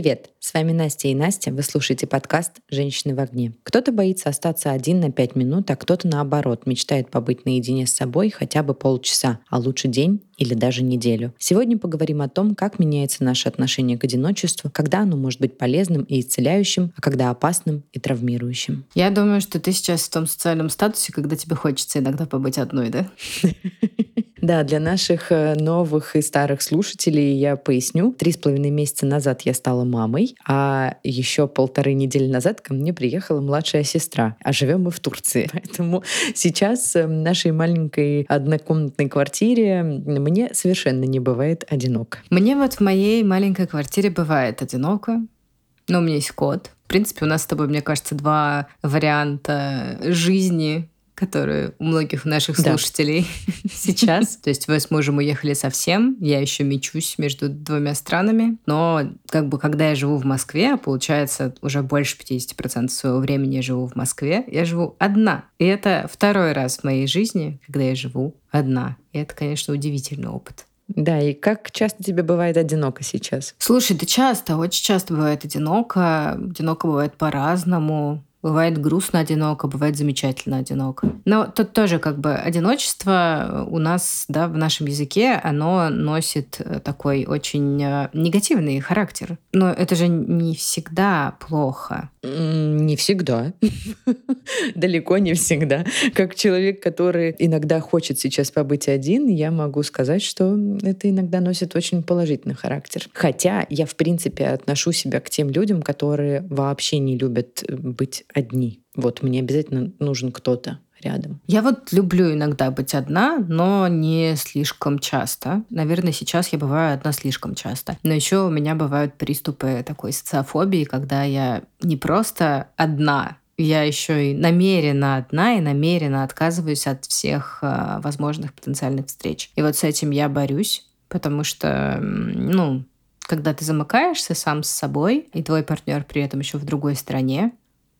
Привет! С вами Настя и Настя. Вы слушаете подкаст «Женщины в огне». Кто-то боится остаться один на пять минут, а кто-то наоборот мечтает побыть наедине с собой хотя бы полчаса, а лучше день или даже неделю. Сегодня поговорим о том, как меняется наше отношение к одиночеству, когда оно может быть полезным и исцеляющим, а когда опасным и травмирующим. Я думаю, что ты сейчас в том социальном статусе, когда тебе хочется иногда побыть одной, да? Да, для наших э, новых и старых слушателей я поясню. Три с половиной месяца назад я стала мамой, а еще полторы недели назад ко мне приехала младшая сестра. А живем мы в Турции. Поэтому сейчас э, в нашей маленькой однокомнатной квартире мне совершенно не бывает одиноко. Мне вот в моей маленькой квартире бывает одиноко. Но у меня есть кот. В принципе, у нас с тобой, мне кажется, два варианта жизни которые у многих наших слушателей да. сейчас. То есть мы с мужем уехали совсем, я еще мечусь между двумя странами, но как бы когда я живу в Москве, получается уже больше 50% своего времени я живу в Москве, я живу одна. И это второй раз в моей жизни, когда я живу одна. И это, конечно, удивительный опыт. Да, и как часто тебе бывает одиноко сейчас? Слушай, да часто, очень часто бывает одиноко. Одиноко бывает по-разному. Бывает грустно одиноко, бывает замечательно одиноко. Но тут тоже как бы одиночество у нас, да, в нашем языке, оно носит э, такой очень э, негативный характер. Но это же не всегда плохо. Не всегда. Далеко не всегда. Как человек, который иногда хочет сейчас побыть один, я могу сказать, что это иногда носит очень положительный характер. Хотя я, в принципе, отношу себя к тем людям, которые вообще не любят э, быть одни. Вот мне обязательно нужен кто-то рядом. Я вот люблю иногда быть одна, но не слишком часто. Наверное, сейчас я бываю одна слишком часто. Но еще у меня бывают приступы такой социофобии, когда я не просто одна, я еще и намеренно одна и намеренно отказываюсь от всех э, возможных потенциальных встреч. И вот с этим я борюсь, потому что, ну, когда ты замыкаешься сам с собой, и твой партнер при этом еще в другой стране,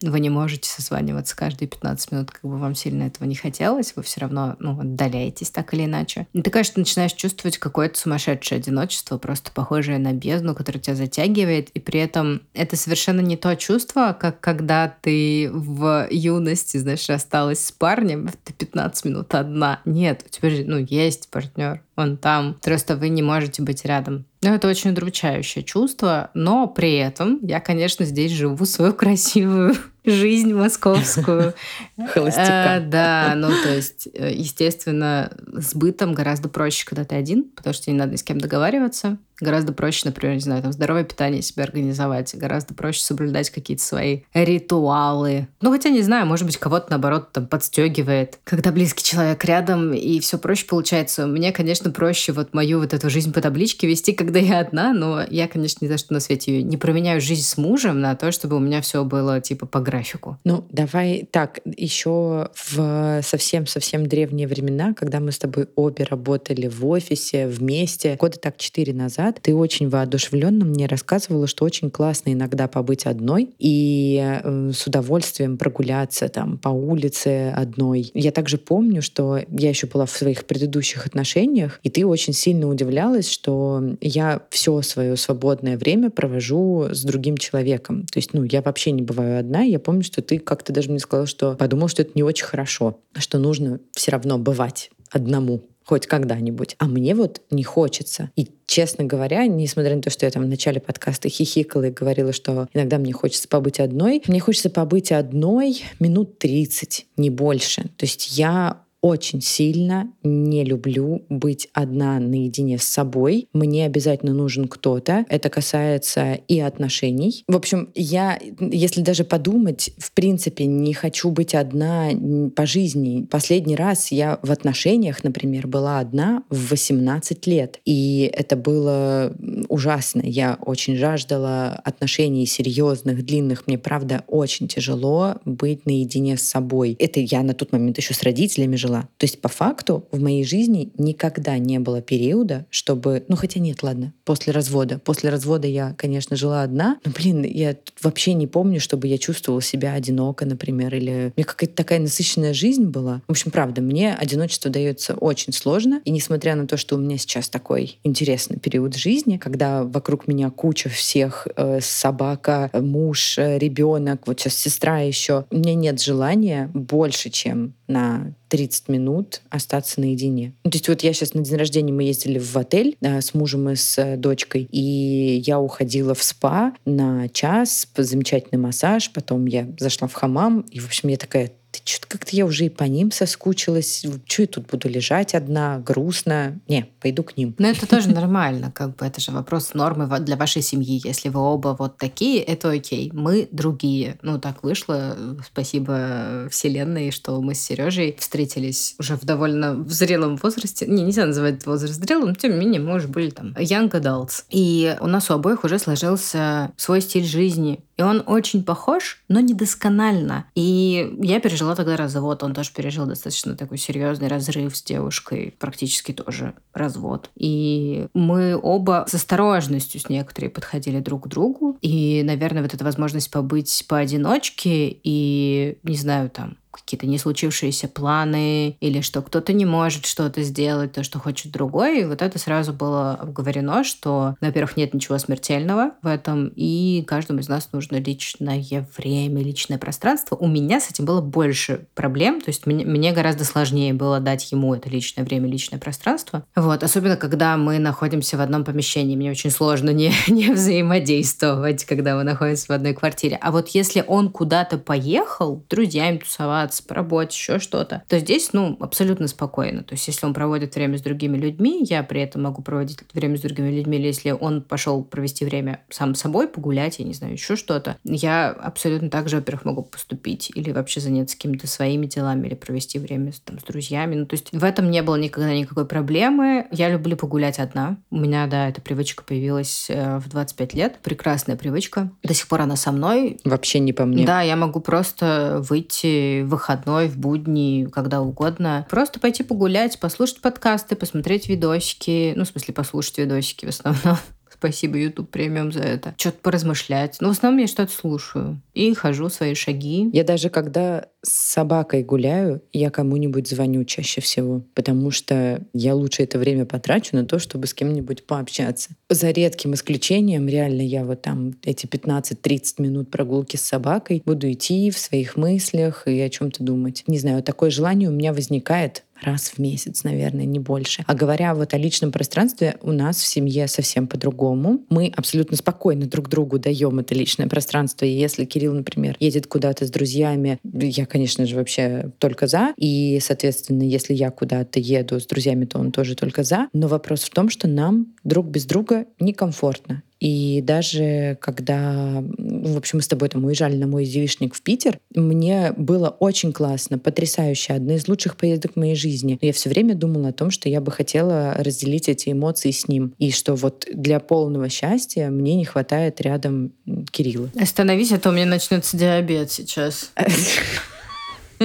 вы не можете созваниваться каждые 15 минут, как бы вам сильно этого не хотелось, вы все равно ну, отдаляетесь так или иначе. И ты, конечно, начинаешь чувствовать какое-то сумасшедшее одиночество, просто похожее на бездну, которое тебя затягивает, и при этом это совершенно не то чувство, как когда ты в юности, знаешь, осталась с парнем, ты 15 минут одна. Нет, у тебя же, ну, есть партнер, он там, просто вы не можете быть рядом. Ну, это очень удручающее чувство, но при этом я, конечно, здесь живу свою красивую жизнь московскую. Холостяка. Э, да, ну то есть, э, естественно, с бытом гораздо проще, когда ты один, потому что не надо ни с кем договариваться. Гораздо проще, например, не знаю, там здоровое питание себе организовать, гораздо проще соблюдать какие-то свои ритуалы. Ну, хотя не знаю, может быть, кого-то наоборот там подстегивает, когда близкий человек рядом, и все проще получается. Мне, конечно, проще вот мою вот эту жизнь по табличке вести, когда я одна, но я, конечно, ни за что на свете не променяю жизнь с мужем на то, чтобы у меня все было типа по графику. Ну, давай так, еще в совсем-совсем древние времена, когда мы с тобой обе работали в офисе вместе, года так четыре назад, назад, ты очень воодушевленно мне рассказывала, что очень классно иногда побыть одной и э, с удовольствием прогуляться там по улице одной. Я также помню, что я еще была в своих предыдущих отношениях, и ты очень сильно удивлялась, что я все свое свободное время провожу с другим человеком. То есть, ну, я вообще не бываю одна. Я помню, что ты как-то даже мне сказала, что подумал, что это не очень хорошо, что нужно все равно бывать одному хоть когда-нибудь. А мне вот не хочется. И, честно говоря, несмотря на то, что я там в начале подкаста хихикала и говорила, что иногда мне хочется побыть одной, мне хочется побыть одной минут 30, не больше. То есть я очень сильно не люблю быть одна наедине с собой. Мне обязательно нужен кто-то. Это касается и отношений. В общем, я, если даже подумать, в принципе, не хочу быть одна по жизни. Последний раз я в отношениях, например, была одна в 18 лет. И это было ужасно. Я очень жаждала отношений серьезных, длинных. Мне, правда, очень тяжело быть наедине с собой. Это я на тот момент еще с родителями жила жила. То есть по факту в моей жизни никогда не было периода, чтобы... Ну хотя нет, ладно, после развода. После развода я, конечно, жила одна, но, блин, я вообще не помню, чтобы я чувствовала себя одиноко, например, или у меня какая-то такая насыщенная жизнь была. В общем, правда, мне одиночество дается очень сложно. И несмотря на то, что у меня сейчас такой интересный период жизни, когда вокруг меня куча всех, э, собака, муж, э, ребенок, вот сейчас сестра еще, у меня нет желания больше, чем на 30 минут остаться наедине. Ну, то есть вот я сейчас на день рождения мы ездили в отель да, с мужем и с э, дочкой, и я уходила в спа на час, замечательный массаж, потом я зашла в хамам, и, в общем, я такая, ты что-то как-то я уже и по ним соскучилась. Что я тут буду лежать одна, грустно? Не, пойду к ним. Но это тоже нормально, как бы это же вопрос нормы для вашей семьи. Если вы оба вот такие, это окей. Мы другие. Ну, так вышло. Спасибо Вселенной, что мы с Сережей встретились уже в довольно зрелом возрасте. Не, нельзя называть возраст зрелым, тем не менее мы уже были там young adults. И у нас у обоих уже сложился свой стиль жизни. И он очень похож, но недосконально. И я пережила тогда развод. Он тоже пережил достаточно такой серьезный разрыв с девушкой. Практически тоже развод. И мы оба с осторожностью с некоторой подходили друг к другу. И, наверное, вот эта возможность побыть поодиночке и, не знаю, там, какие-то не случившиеся планы или что кто-то не может что-то сделать, то, что хочет другой. И вот это сразу было обговорено, что, во-первых, нет ничего смертельного в этом, и каждому из нас нужно личное время, личное пространство. У меня с этим было больше проблем, то есть мне, мне гораздо сложнее было дать ему это личное время, личное пространство. Вот, особенно когда мы находимся в одном помещении. Мне очень сложно не, не взаимодействовать, когда мы находимся в одной квартире. А вот если он куда-то поехал, друзьями тусоваться, тусоваться по работе, еще что-то, то здесь, ну, абсолютно спокойно. То есть, если он проводит время с другими людьми, я при этом могу проводить время с другими людьми, или если он пошел провести время сам собой, погулять, я не знаю, еще что-то, я абсолютно так же, во-первых, могу поступить или вообще заняться какими-то своими делами, или провести время там, с друзьями. Ну, то есть, в этом не было никогда никакой проблемы. Я люблю погулять одна. У меня, да, эта привычка появилась э, в 25 лет. Прекрасная привычка. До сих пор она со мной. Вообще не по мне. Да, я могу просто выйти выходной, в будни, когда угодно. Просто пойти погулять, послушать подкасты, посмотреть видосики. Ну, в смысле, послушать видосики в основном. Спасибо, YouTube премиум за это. Что-то поразмышлять. Но в основном я что-то слушаю. И хожу свои шаги. Я даже когда с собакой гуляю, я кому-нибудь звоню чаще всего, потому что я лучше это время потрачу на то, чтобы с кем-нибудь пообщаться. За редким исключением, реально я вот там эти 15-30 минут прогулки с собакой буду идти в своих мыслях и о чем-то думать. Не знаю, такое желание у меня возникает раз в месяц, наверное, не больше. А говоря вот о личном пространстве, у нас в семье совсем по-другому. Мы абсолютно спокойно друг другу даем это личное пространство. И если Кирилл, например, едет куда-то с друзьями, я, конечно же, вообще только за. И, соответственно, если я куда-то еду с друзьями, то он тоже только за. Но вопрос в том, что нам друг без друга некомфортно. И даже когда, в общем, мы с тобой там уезжали на мой девишник в Питер, мне было очень классно, потрясающе, одна из лучших поездок в моей жизни. Я все время думала о том, что я бы хотела разделить эти эмоции с ним. И что вот для полного счастья мне не хватает рядом Кирилла. Остановись, а то у меня начнется диабет сейчас.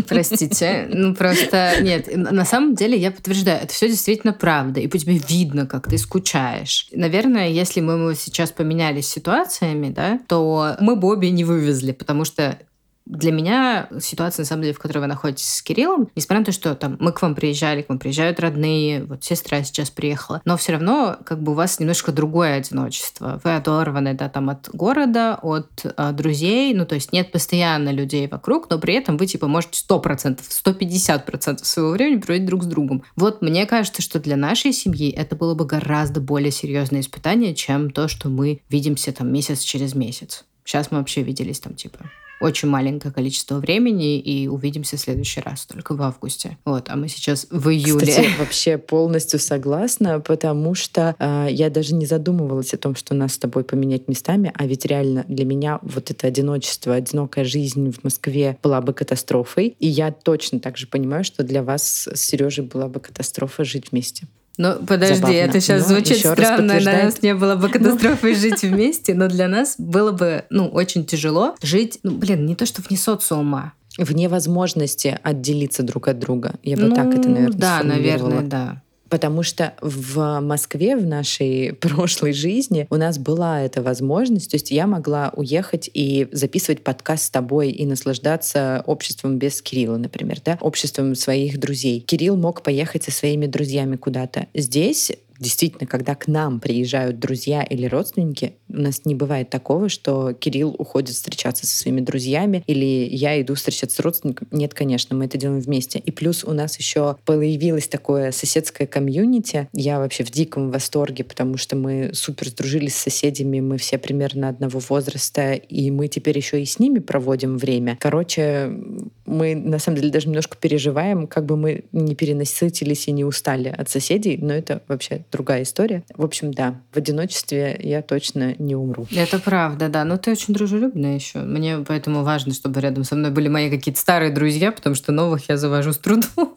Простите. Ну, просто нет. На самом деле, я подтверждаю, это все действительно правда. И по тебе видно, как ты скучаешь. Наверное, если мы, сейчас поменялись ситуациями, да, то мы обе не вывезли, потому что для меня ситуация, на самом деле, в которой вы находитесь с Кириллом, несмотря на то, что там мы к вам приезжали, к вам приезжают родные, вот сестра сейчас приехала, но все равно как бы у вас немножко другое одиночество. Вы оторваны, да, там от города, от а, друзей, ну то есть нет постоянно людей вокруг, но при этом вы типа можете 100%, 150% своего времени проводить друг с другом. Вот мне кажется, что для нашей семьи это было бы гораздо более серьезное испытание, чем то, что мы видимся там месяц через месяц. Сейчас мы вообще виделись там типа очень маленькое количество времени, и увидимся в следующий раз только в августе. Вот, а мы сейчас в июле. Кстати, вообще полностью согласна, потому что э, я даже не задумывалась о том, что нас с тобой поменять местами, а ведь реально для меня вот это одиночество, одинокая жизнь в Москве была бы катастрофой, и я точно так же понимаю, что для вас с Сережей была бы катастрофа жить вместе. Ну, подожди, забавно. это сейчас но звучит странно. На нас не было бы катастрофы жить вместе, но для нас было бы, ну, очень тяжело жить, ну, блин, не то что вне социума, вне возможности отделиться друг от друга. Я бы ну, так это, наверное, Да, наверное, да. Потому что в Москве, в нашей прошлой жизни, у нас была эта возможность. То есть я могла уехать и записывать подкаст с тобой и наслаждаться обществом без Кирилла, например, да, обществом своих друзей. Кирилл мог поехать со своими друзьями куда-то. Здесь действительно, когда к нам приезжают друзья или родственники, у нас не бывает такого, что Кирилл уходит встречаться со своими друзьями или я иду встречаться с родственником. Нет, конечно, мы это делаем вместе. И плюс у нас еще появилось такое соседское комьюнити. Я вообще в диком восторге, потому что мы супер сдружились с соседями, мы все примерно одного возраста, и мы теперь еще и с ними проводим время. Короче, мы на самом деле даже немножко переживаем, как бы мы не перенасытились и не устали от соседей, но это вообще другая история. В общем, да, в одиночестве я точно не умру. Это правда, да. Но ты очень дружелюбная еще. Мне поэтому важно, чтобы рядом со мной были мои какие-то старые друзья, потому что новых я завожу с трудом.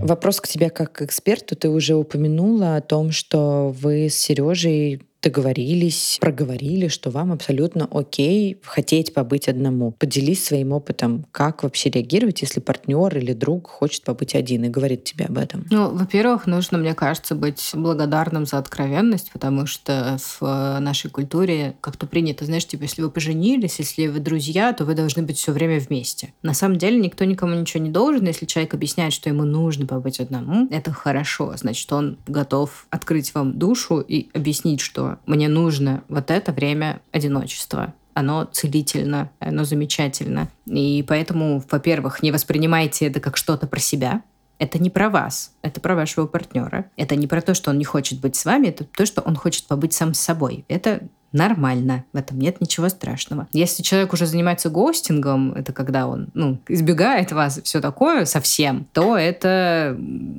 Вопрос к тебе как к эксперту. Ты уже упомянула о том, что вы с Сережей договорились, проговорили, что вам абсолютно окей хотеть побыть одному. Поделись своим опытом, как вообще реагировать, если партнер или друг хочет побыть один и говорит тебе об этом. Ну, во-первых, нужно, мне кажется, быть благодарным за откровенность, потому что в нашей культуре как-то принято, знаешь, типа, если вы поженились, если вы друзья, то вы должны быть все время вместе. На самом деле никто никому ничего не должен. Если человек объясняет, что ему нужно побыть одному, это хорошо. Значит, он готов открыть вам душу и объяснить, мне нужно вот это время одиночества оно целительно, оно замечательно. И поэтому, во-первых, не воспринимайте это как что-то про себя. Это не про вас, это про вашего партнера. Это не про то, что он не хочет быть с вами, это то, что он хочет побыть сам с собой. Это нормально, в этом нет ничего страшного. Если человек уже занимается гостингом, это когда он ну, избегает вас, все такое совсем, то это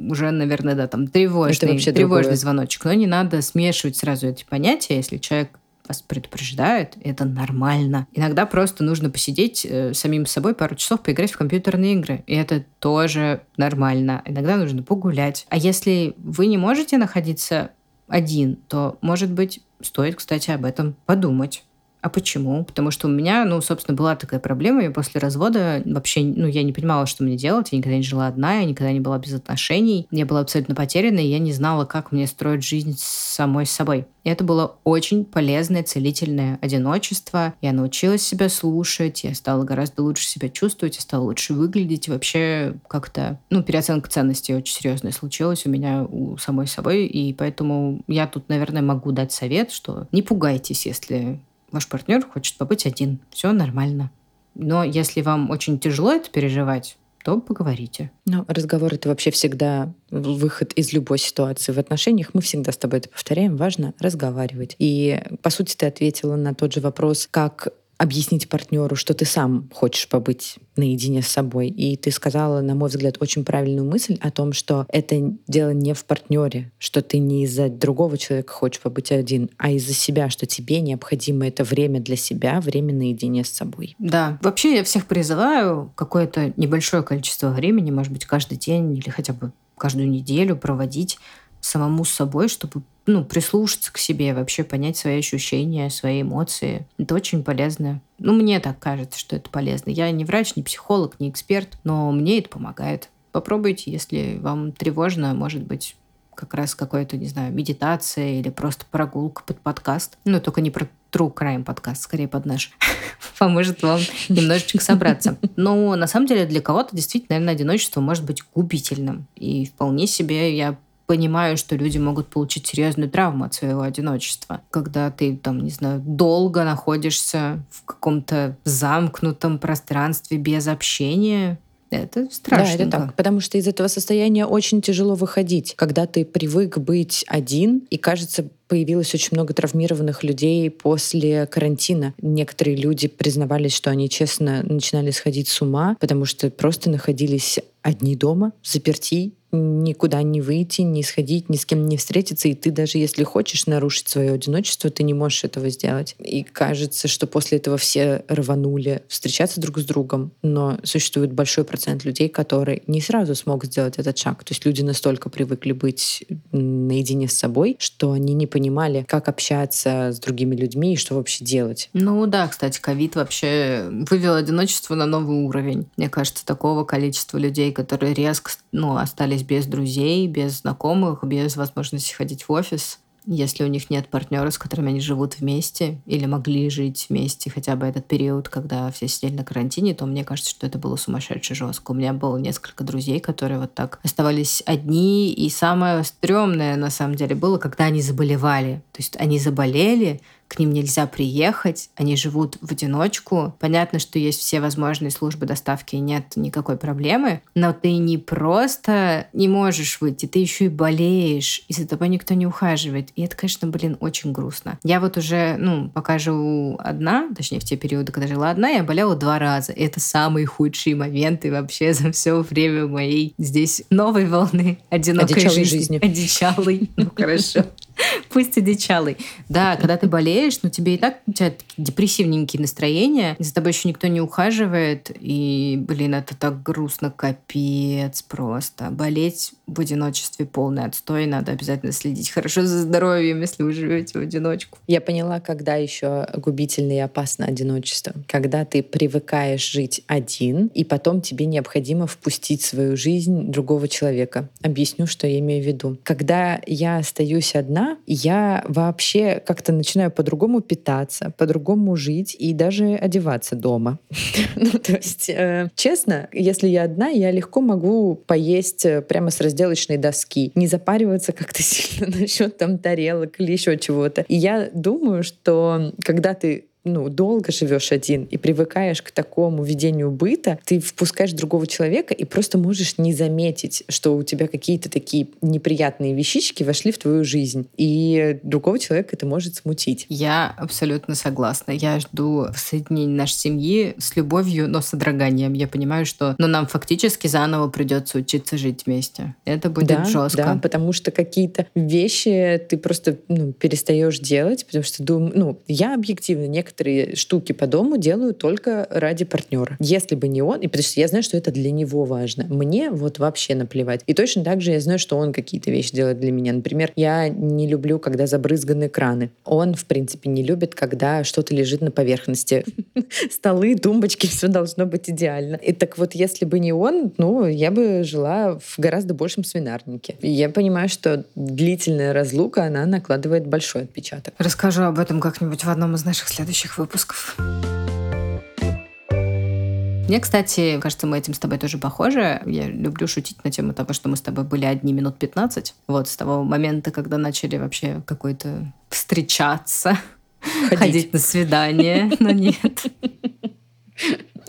уже, наверное, да, там тревожный, тревожный другое. звоночек. Но не надо смешивать сразу эти понятия, если человек вас предупреждает, это нормально. Иногда просто нужно посидеть э, самим собой пару часов, поиграть в компьютерные игры. И это тоже нормально. Иногда нужно погулять. А если вы не можете находиться один, то, может быть, стоит, кстати, об этом подумать. А почему? Потому что у меня, ну, собственно, была такая проблема. Я после развода вообще, ну, я не понимала, что мне делать. Я никогда не жила одна, я никогда не была без отношений. Я была абсолютно потеряна, и я не знала, как мне строить жизнь самой собой. И это было очень полезное, целительное одиночество. Я научилась себя слушать, я стала гораздо лучше себя чувствовать, я стала лучше выглядеть. Вообще как-то, ну, переоценка ценностей очень серьезная случилась у меня у самой собой. И поэтому я тут, наверное, могу дать совет, что не пугайтесь, если ваш партнер хочет побыть один. Все нормально. Но если вам очень тяжело это переживать, то поговорите. Ну, разговор — это вообще всегда выход из любой ситуации. В отношениях мы всегда с тобой это повторяем. Важно разговаривать. И, по сути, ты ответила на тот же вопрос, как объяснить партнеру, что ты сам хочешь побыть наедине с собой. И ты сказала, на мой взгляд, очень правильную мысль о том, что это дело не в партнере, что ты не из-за другого человека хочешь побыть один, а из-за себя, что тебе необходимо это время для себя, время наедине с собой. Да. Вообще я всех призываю какое-то небольшое количество времени, может быть, каждый день или хотя бы каждую неделю проводить самому с собой, чтобы ну, прислушаться к себе, вообще понять свои ощущения, свои эмоции. Это очень полезно. Ну, мне так кажется, что это полезно. Я не врач, не психолог, не эксперт, но мне это помогает. Попробуйте, если вам тревожно, может быть, как раз какой-то, не знаю, медитация или просто прогулка под подкаст. Ну, только не про True Crime подкаст, скорее под наш. Поможет вам немножечко собраться. Но на самом деле для кого-то действительно, наверное, одиночество может быть губительным. И вполне себе я понимаю, что люди могут получить серьезную травму от своего одиночества. Когда ты, там, не знаю, долго находишься в каком-то замкнутом пространстве без общения, это страшно. Да, это так. Потому что из этого состояния очень тяжело выходить. Когда ты привык быть один, и кажется, появилось очень много травмированных людей после карантина. Некоторые люди признавались, что они, честно, начинали сходить с ума, потому что просто находились одни дома, заперти, никуда не выйти, не сходить, ни с кем не встретиться, и ты даже если хочешь нарушить свое одиночество, ты не можешь этого сделать. И кажется, что после этого все рванули встречаться друг с другом, но существует большой процент людей, которые не сразу смогут сделать этот шаг. То есть люди настолько привыкли быть наедине с собой, что они не понимали, как общаться с другими людьми и что вообще делать. Ну да, кстати, ковид вообще вывел одиночество на новый уровень. Мне кажется, такого количества людей, которые резко ну, остались без друзей, без знакомых, без возможности ходить в офис, если у них нет партнера, с которыми они живут вместе или могли жить вместе хотя бы этот период, когда все сидели на карантине, то мне кажется, что это было сумасшедше жестко. У меня было несколько друзей, которые вот так оставались одни, и самое стрёмное на самом деле было, когда они заболевали. То есть они заболели, к ним нельзя приехать, они живут в одиночку. Понятно, что есть все возможные службы доставки, и нет никакой проблемы, но ты не просто не можешь выйти, ты еще и болеешь, и за тобой никто не ухаживает. И это, конечно, блин, очень грустно. Я вот уже, ну, пока живу одна, точнее, в те периоды, когда жила одна, я болела два раза. И это самые худшие моменты вообще за все время моей здесь новой волны одинокой Одичалой жизни. жизни. Одичалой. Ну, хорошо. Пусть одичалый. Да, когда ты болеешь, ну тебе и так у тебя депрессивненькие настроения, за тобой еще никто не ухаживает, и, блин, это так грустно, капец просто. Болеть в одиночестве полный отстой, надо обязательно следить хорошо за здоровьем, если вы живете в одиночку. Я поняла, когда еще губительно и опасно одиночество. Когда ты привыкаешь жить один, и потом тебе необходимо впустить в свою жизнь другого человека. Объясню, что я имею в виду. Когда я остаюсь одна, я вообще как-то начинаю по-другому питаться, по-другому жить и даже одеваться дома. Ну, то есть, э, честно, если я одна, я легко могу поесть э, прямо с разделочной доски, не запариваться как-то сильно насчет там тарелок или еще чего-то. И я думаю, что когда ты ну, долго живешь один и привыкаешь к такому ведению быта, ты впускаешь другого человека и просто можешь не заметить, что у тебя какие-то такие неприятные вещички вошли в твою жизнь. И другого человека это может смутить. Я абсолютно согласна. Я жду соединения нашей семьи с любовью, но с содроганием. Я понимаю, что ну, нам фактически заново придется учиться жить вместе. Это будет да, жестко. Да, потому что какие-то вещи ты просто ну, перестаешь делать, потому что дум... ну, я объективно некоторые некоторые штуки по дому делаю только ради партнера. Если бы не он, и потому что я знаю, что это для него важно. Мне вот вообще наплевать. И точно так же я знаю, что он какие-то вещи делает для меня. Например, я не люблю, когда забрызганы краны. Он, в принципе, не любит, когда что-то лежит на поверхности. Столы, тумбочки, все должно быть идеально. И так вот, если бы не он, ну, я бы жила в гораздо большем свинарнике. Я понимаю, что длительная разлука, она накладывает большой отпечаток. Расскажу об этом как-нибудь в одном из наших следующих следующих выпусков. Мне, кстати, кажется, мы этим с тобой тоже похожи. Я люблю шутить на тему того, что мы с тобой были одни минут 15. Вот с того момента, когда начали вообще какой-то встречаться, ходить, ходить на свидание, но нет.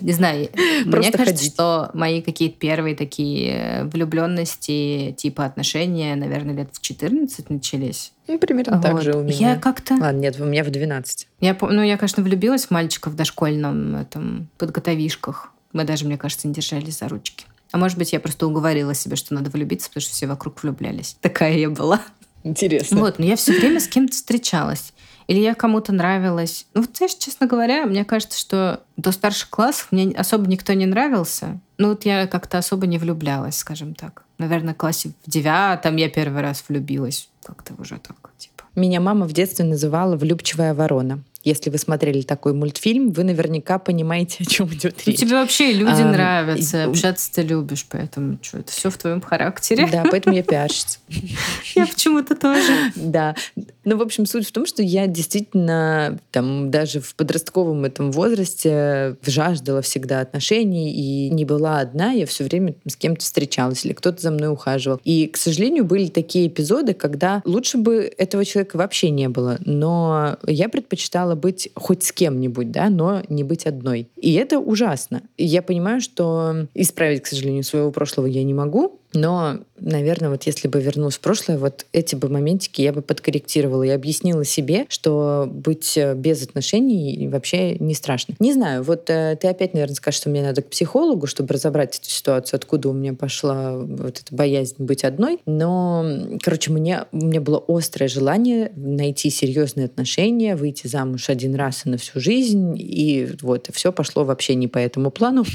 Не знаю, Просто мне кажется, ходить. что мои какие-то первые такие влюбленности, типа отношения, наверное, лет в 14 начались. Ну, примерно вот. так же у меня. Я как-то... Ладно, нет, у меня в 12. Я, ну, я, конечно, влюбилась в мальчика в дошкольном этом, подготовишках. Мы даже, мне кажется, не держались за ручки. А может быть, я просто уговорила себя, что надо влюбиться, потому что все вокруг влюблялись. Такая я была. Интересно. Вот, но я все время с кем-то встречалась или я кому-то нравилась. Ну, вот, знаешь, честно говоря, мне кажется, что до старших классов мне особо никто не нравился. Ну, вот я как-то особо не влюблялась, скажем так. Наверное, в классе в девятом я первый раз влюбилась. Как-то уже так, типа. Меня мама в детстве называла «влюбчивая ворона». Если вы смотрели такой мультфильм, вы наверняка понимаете, о чем идет ну, речь. тебе вообще люди а, нравятся, и... общаться ты любишь, поэтому что, это все в твоем характере. Да, поэтому я пиарщица. Я почему-то тоже. Да. Ну, в общем, суть в том, что я действительно там даже в подростковом этом возрасте жаждала всегда отношений и не была одна, я все время с кем-то встречалась или кто-то за мной ухаживал. И, к сожалению, были такие эпизоды, когда лучше бы этого человека вообще не было, но я предпочитала хотела быть хоть с кем-нибудь, да, но не быть одной. И это ужасно. И я понимаю, что исправить, к сожалению, своего прошлого я не могу, Но, наверное, вот если бы вернулась в прошлое, вот эти бы моментики я бы подкорректировала и объяснила себе, что быть э, без отношений вообще не страшно. Не знаю, вот э, ты опять, наверное, скажешь, что мне надо к психологу, чтобы разобрать эту ситуацию, откуда у меня пошла вот эта боязнь быть одной. Но, короче, мне, у меня было острое желание найти серьезные отношения, выйти замуж один раз и на всю жизнь. И вот, все пошло вообще не по этому плану.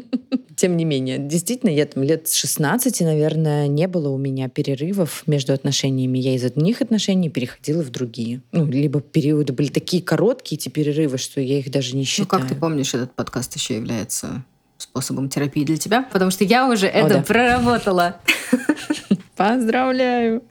Тем не менее, действительно, я там лет с 16, наверное, не было у меня перерывов между отношениями. Я из одних отношений переходила в другие. Ну, либо периоды были такие короткие, эти перерывы, что я их даже не считаю. Ну, как ты помнишь, этот подкаст еще является способом терапии для тебя? Потому что я уже О, это да. проработала. Поздравляю!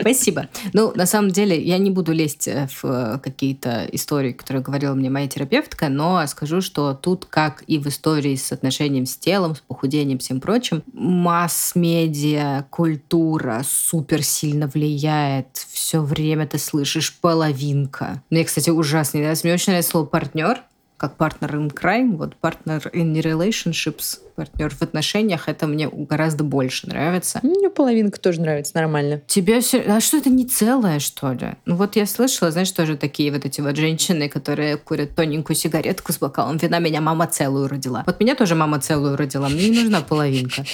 Спасибо. Ну, на самом деле, я не буду лезть э, в э, какие-то истории, которые говорила мне моя терапевтка, но скажу, что тут, как и в истории с отношением с телом, с похудением, всем прочим, масс-медиа, культура супер сильно влияет. Все время ты слышишь половинка. Мне, кстати, ужасно не нравится. Мне очень нравится слово партнер, как партнер in crime, вот партнер in relationships, партнер в отношениях, это мне гораздо больше нравится. Мне половинка тоже нравится, нормально. Тебе все... А что это не целое, что ли? Ну вот я слышала, знаешь, тоже такие вот эти вот женщины, которые курят тоненькую сигаретку с бокалом вина, меня мама целую родила. Вот меня тоже мама целую родила, мне не нужна половинка.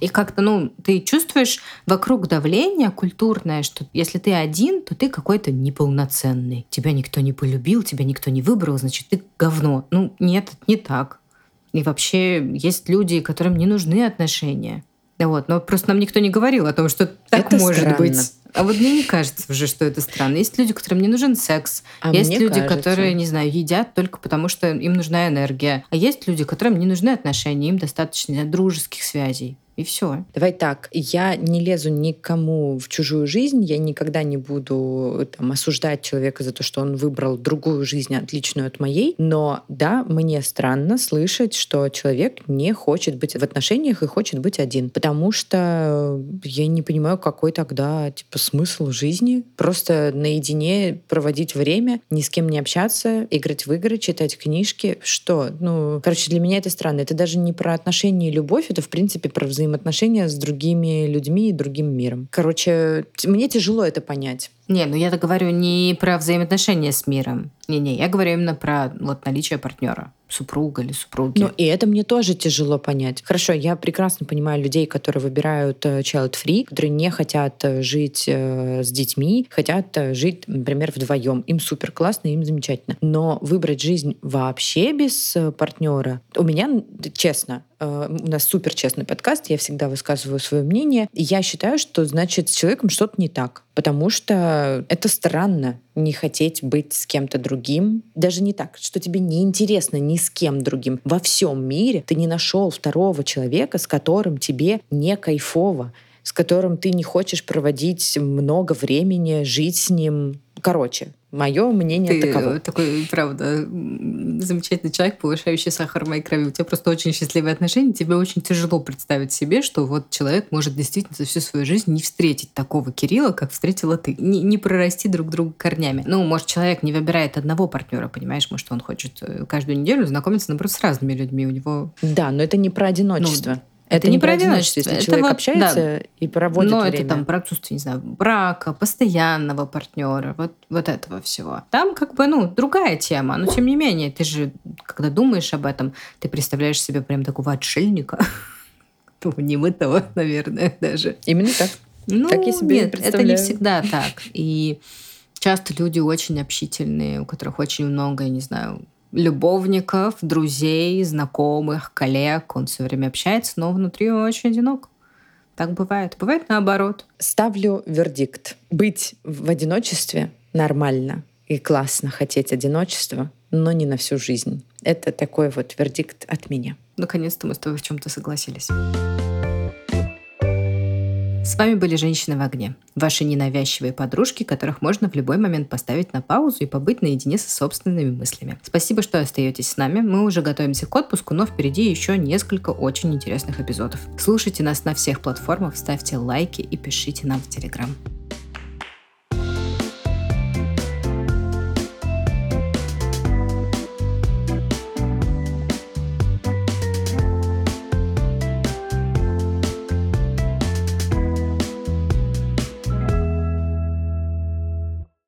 И как-то, ну, ты чувствуешь вокруг давление культурное, что если ты один, то ты какой-то неполноценный. Тебя никто не полюбил, тебя никто не выбрал, значит, ты говно. Ну, нет, не так. И вообще есть люди, которым не нужны отношения. Да вот, но просто нам никто не говорил о том, что так это может странно. быть. А вот мне не кажется уже, что это странно. Есть люди, которым не нужен секс. А есть люди, кажется. которые, не знаю, едят только потому, что им нужна энергия. А есть люди, которым не нужны отношения, им достаточно дружеских связей. И все. Давай так, я не лезу никому в чужую жизнь, я никогда не буду там, осуждать человека за то, что он выбрал другую жизнь, отличную от моей. Но да, мне странно слышать, что человек не хочет быть в отношениях и хочет быть один. Потому что я не понимаю, какой тогда типа смысл жизни. Просто наедине проводить время, ни с кем не общаться, играть в игры, читать книжки. Что? Ну, короче, для меня это странно. Это даже не про отношения и любовь, это в принципе про взаимодействие взаимоотношения с другими людьми и другим миром. Короче, мне тяжело это понять. Не, ну я-то говорю не про взаимоотношения с миром. Не-не, я говорю именно про вот, наличие партнера супруга или супруги. Ну, и это мне тоже тяжело понять. Хорошо, я прекрасно понимаю людей, которые выбирают э, child-free, которые не хотят э, жить э, с детьми, хотят жить, например, вдвоем. Им супер классно, им замечательно. Но выбрать жизнь вообще без партнера, у меня, честно, у нас супер честный подкаст, я всегда высказываю свое мнение. И я считаю, что значит с человеком что-то не так. Потому что это странно не хотеть быть с кем-то другим. Даже не так, что тебе не интересно ни с кем другим. Во всем мире ты не нашел второго человека, с которым тебе не кайфово с которым ты не хочешь проводить много времени, жить с ним. Короче, Мое мнение Ты таково. такой, правда, замечательный человек, повышающий сахар в моей крови. У тебя просто очень счастливые отношения. Тебе очень тяжело представить себе, что вот человек может действительно за всю свою жизнь не встретить такого Кирилла, как встретила ты. Не, не прорасти друг друга корнями. Ну, может, человек не выбирает одного партнера, понимаешь? Может, он хочет э, каждую неделю знакомиться, наоборот, с разными людьми. У него... Да, но это не про одиночество. Ну, это, не про одиночество. Если это человек вот, общается да. и проводит Но время. это там про отсутствие, не знаю, брака, постоянного партнера, вот, вот этого всего. Там как бы, ну, другая тема. Но тем не менее, ты же, когда думаешь об этом, ты представляешь себе прям такого отшельника. Немытого, наверное, даже. Именно так. Ну, так я себе нет, это не всегда так. И часто люди очень общительные, у которых очень много, я не знаю, любовников, друзей, знакомых, коллег. Он все время общается, но внутри он очень одинок. Так бывает. Бывает наоборот. Ставлю вердикт. Быть в одиночестве нормально и классно хотеть одиночества, но не на всю жизнь. Это такой вот вердикт от меня. Наконец-то мы с тобой в чем-то согласились. С вами были «Женщины в огне», ваши ненавязчивые подружки, которых можно в любой момент поставить на паузу и побыть наедине со собственными мыслями. Спасибо, что остаетесь с нами. Мы уже готовимся к отпуску, но впереди еще несколько очень интересных эпизодов. Слушайте нас на всех платформах, ставьте лайки и пишите нам в Телеграм.